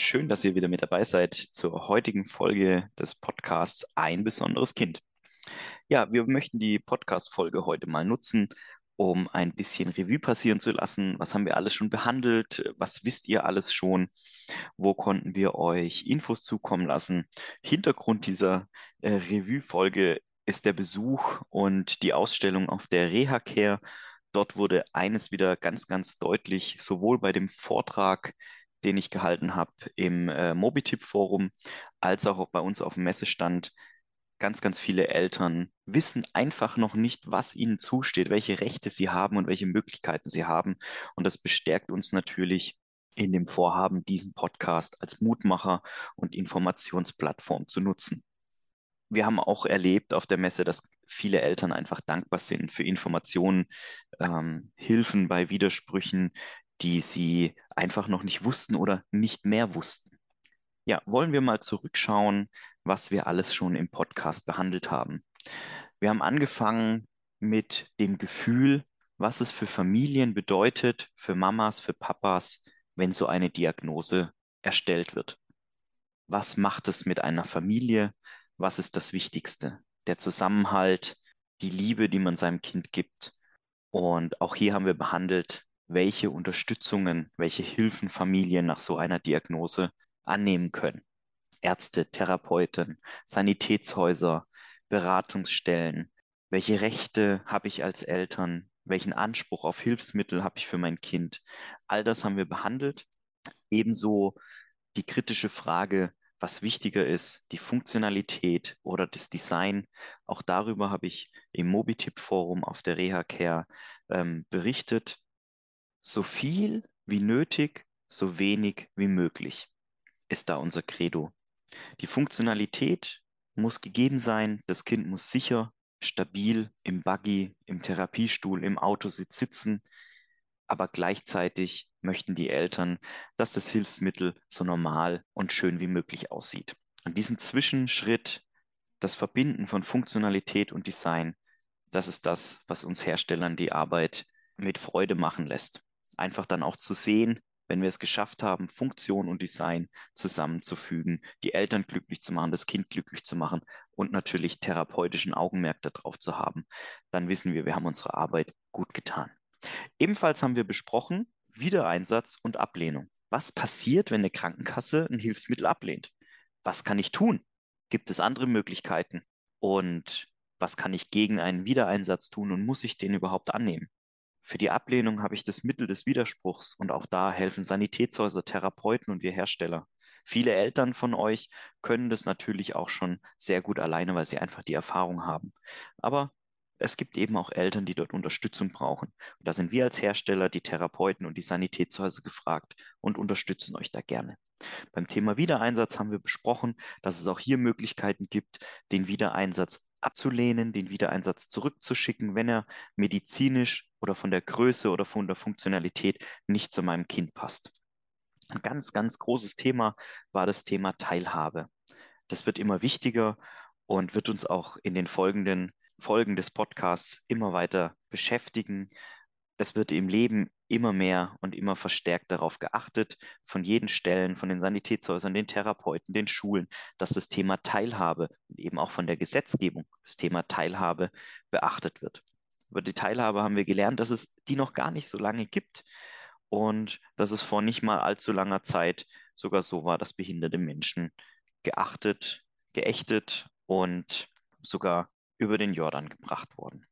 schön, dass ihr wieder mit dabei seid zur heutigen Folge des Podcasts Ein besonderes Kind. Ja, wir möchten die Podcast-Folge heute mal nutzen, um ein bisschen Revue passieren zu lassen. Was haben wir alles schon behandelt? Was wisst ihr alles schon? Wo konnten wir euch Infos zukommen lassen? Hintergrund dieser äh, Revue-Folge ist der Besuch und die Ausstellung auf der Reha-Care. Dort wurde eines wieder ganz, ganz deutlich, sowohl bei dem Vortrag, den ich gehalten habe im äh, Mobitip-Forum, als auch bei uns auf dem Messestand. Ganz, ganz viele Eltern wissen einfach noch nicht, was ihnen zusteht, welche Rechte sie haben und welche Möglichkeiten sie haben. Und das bestärkt uns natürlich in dem Vorhaben, diesen Podcast als Mutmacher und Informationsplattform zu nutzen. Wir haben auch erlebt auf der Messe, dass viele Eltern einfach dankbar sind für Informationen, ähm, Hilfen bei Widersprüchen, die sie einfach noch nicht wussten oder nicht mehr wussten. Ja, wollen wir mal zurückschauen, was wir alles schon im Podcast behandelt haben. Wir haben angefangen mit dem Gefühl, was es für Familien bedeutet, für Mamas, für Papas, wenn so eine Diagnose erstellt wird. Was macht es mit einer Familie? Was ist das Wichtigste? Der Zusammenhalt, die Liebe, die man seinem Kind gibt. Und auch hier haben wir behandelt, welche Unterstützungen, welche Hilfen Familien nach so einer Diagnose annehmen können. Ärzte, Therapeuten, Sanitätshäuser, Beratungsstellen. Welche Rechte habe ich als Eltern? Welchen Anspruch auf Hilfsmittel habe ich für mein Kind? All das haben wir behandelt. Ebenso die kritische Frage, was wichtiger ist, die Funktionalität oder das Design. Auch darüber habe ich im Mobitip-Forum auf der Reha Care ähm, berichtet so viel wie nötig, so wenig wie möglich ist da unser Credo. Die Funktionalität muss gegeben sein, das Kind muss sicher, stabil im Buggy, im Therapiestuhl, im Autositz sitzen, aber gleichzeitig möchten die Eltern, dass das Hilfsmittel so normal und schön wie möglich aussieht. Und diesen Zwischenschritt, das Verbinden von Funktionalität und Design, das ist das, was uns Herstellern die Arbeit mit Freude machen lässt einfach dann auch zu sehen, wenn wir es geschafft haben, Funktion und Design zusammenzufügen, die Eltern glücklich zu machen, das Kind glücklich zu machen und natürlich therapeutischen Augenmerk darauf zu haben, dann wissen wir, wir haben unsere Arbeit gut getan. Ebenfalls haben wir besprochen Wiedereinsatz und Ablehnung. Was passiert, wenn eine Krankenkasse ein Hilfsmittel ablehnt? Was kann ich tun? Gibt es andere Möglichkeiten? Und was kann ich gegen einen Wiedereinsatz tun und muss ich den überhaupt annehmen? Für die Ablehnung habe ich das Mittel des Widerspruchs und auch da helfen Sanitätshäuser, Therapeuten und wir Hersteller. Viele Eltern von euch können das natürlich auch schon sehr gut alleine, weil sie einfach die Erfahrung haben. Aber es gibt eben auch Eltern, die dort Unterstützung brauchen. Und da sind wir als Hersteller, die Therapeuten und die Sanitätshäuser gefragt und unterstützen euch da gerne. Beim Thema Wiedereinsatz haben wir besprochen, dass es auch hier Möglichkeiten gibt, den Wiedereinsatz abzulehnen, den Wiedereinsatz zurückzuschicken, wenn er medizinisch oder von der Größe oder von der Funktionalität nicht zu meinem Kind passt. Ein ganz, ganz großes Thema war das Thema Teilhabe. Das wird immer wichtiger und wird uns auch in den folgenden Folgen des Podcasts immer weiter beschäftigen. Es wird im Leben immer mehr und immer verstärkt darauf geachtet, von jeden Stellen, von den Sanitätshäusern, den Therapeuten, den Schulen, dass das Thema Teilhabe und eben auch von der Gesetzgebung das Thema Teilhabe beachtet wird. Über die Teilhabe haben wir gelernt, dass es die noch gar nicht so lange gibt und dass es vor nicht mal allzu langer Zeit sogar so war, dass behinderte Menschen geachtet, geächtet und sogar über den Jordan gebracht wurden.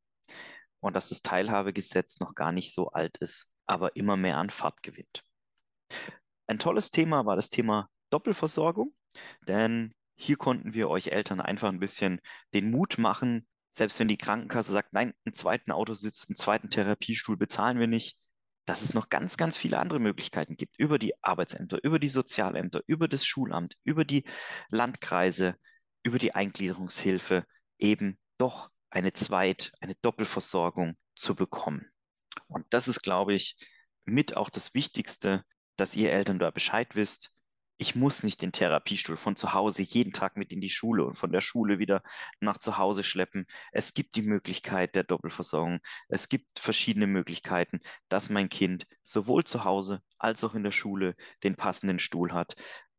Und dass das Teilhabegesetz noch gar nicht so alt ist aber immer mehr an Fahrt gewinnt. Ein tolles Thema war das Thema Doppelversorgung, denn hier konnten wir euch Eltern einfach ein bisschen den Mut machen, selbst wenn die Krankenkasse sagt, nein, einen zweiten Autositz, einen zweiten Therapiestuhl bezahlen wir nicht, dass es noch ganz, ganz viele andere Möglichkeiten gibt, über die Arbeitsämter, über die Sozialämter, über das Schulamt, über die Landkreise, über die Eingliederungshilfe eben doch eine Zweit-, eine Doppelversorgung zu bekommen. Und das ist, glaube ich, mit auch das Wichtigste, dass ihr Eltern da Bescheid wisst. Ich muss nicht den Therapiestuhl von zu Hause jeden Tag mit in die Schule und von der Schule wieder nach zu Hause schleppen. Es gibt die Möglichkeit der Doppelversorgung. Es gibt verschiedene Möglichkeiten, dass mein Kind sowohl zu Hause als auch in der Schule den passenden Stuhl hat.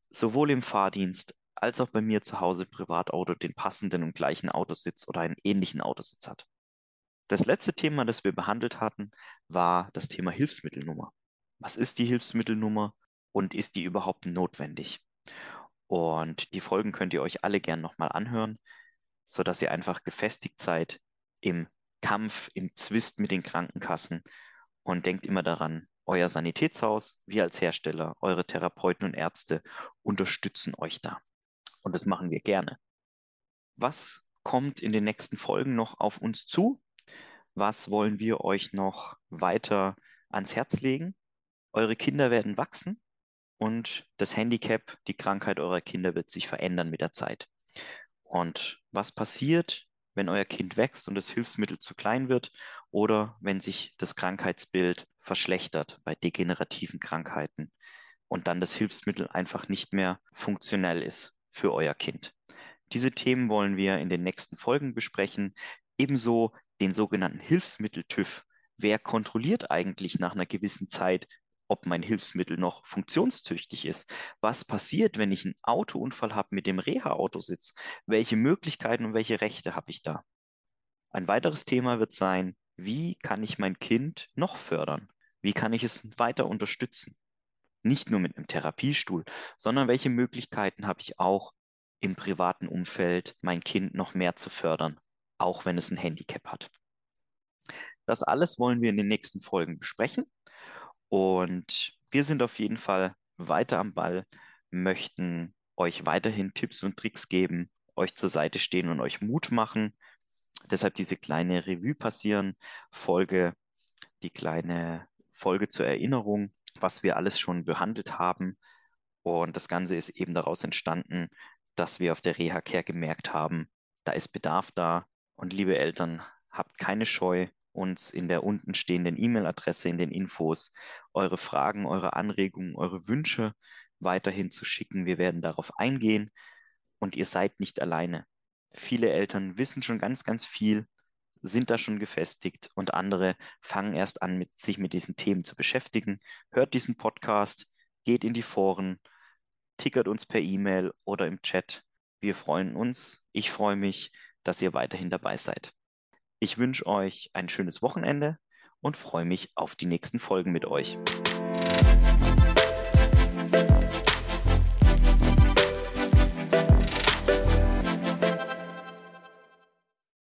sowohl im Fahrdienst als auch bei mir zu Hause Privatauto den passenden und gleichen Autositz oder einen ähnlichen Autositz hat. Das letzte Thema, das wir behandelt hatten, war das Thema Hilfsmittelnummer. Was ist die Hilfsmittelnummer und ist die überhaupt notwendig? Und die Folgen könnt ihr euch alle gern nochmal anhören, sodass ihr einfach gefestigt seid im Kampf, im Zwist mit den Krankenkassen und denkt immer daran, euer Sanitätshaus, wir als Hersteller, eure Therapeuten und Ärzte unterstützen euch da. Und das machen wir gerne. Was kommt in den nächsten Folgen noch auf uns zu? Was wollen wir euch noch weiter ans Herz legen? Eure Kinder werden wachsen und das Handicap, die Krankheit eurer Kinder wird sich verändern mit der Zeit. Und was passiert, wenn euer Kind wächst und das Hilfsmittel zu klein wird oder wenn sich das Krankheitsbild verschlechtert bei degenerativen Krankheiten und dann das Hilfsmittel einfach nicht mehr funktionell ist für euer Kind. Diese Themen wollen wir in den nächsten Folgen besprechen. Ebenso den sogenannten Hilfsmittel-TÜV. Wer kontrolliert eigentlich nach einer gewissen Zeit, ob mein Hilfsmittel noch funktionstüchtig ist? Was passiert, wenn ich einen Autounfall habe mit dem Reha-Autositz? Welche Möglichkeiten und welche Rechte habe ich da? Ein weiteres Thema wird sein, wie kann ich mein Kind noch fördern? Wie kann ich es weiter unterstützen? Nicht nur mit einem Therapiestuhl, sondern welche Möglichkeiten habe ich auch im privaten Umfeld, mein Kind noch mehr zu fördern? Auch wenn es ein Handicap hat. Das alles wollen wir in den nächsten Folgen besprechen. Und wir sind auf jeden Fall weiter am Ball, möchten euch weiterhin Tipps und Tricks geben, euch zur Seite stehen und euch Mut machen. Deshalb diese kleine Revue passieren Folge, die kleine Folge zur Erinnerung, was wir alles schon behandelt haben. Und das Ganze ist eben daraus entstanden, dass wir auf der Reha Care gemerkt haben, da ist Bedarf da, und liebe Eltern, habt keine Scheu, uns in der unten stehenden E-Mail-Adresse in den Infos eure Fragen, eure Anregungen, eure Wünsche weiterhin zu schicken. Wir werden darauf eingehen und ihr seid nicht alleine. Viele Eltern wissen schon ganz, ganz viel, sind da schon gefestigt und andere fangen erst an, mit, sich mit diesen Themen zu beschäftigen. Hört diesen Podcast, geht in die Foren, tickert uns per E-Mail oder im Chat. Wir freuen uns. Ich freue mich dass ihr weiterhin dabei seid. Ich wünsche euch ein schönes Wochenende und freue mich auf die nächsten Folgen mit euch.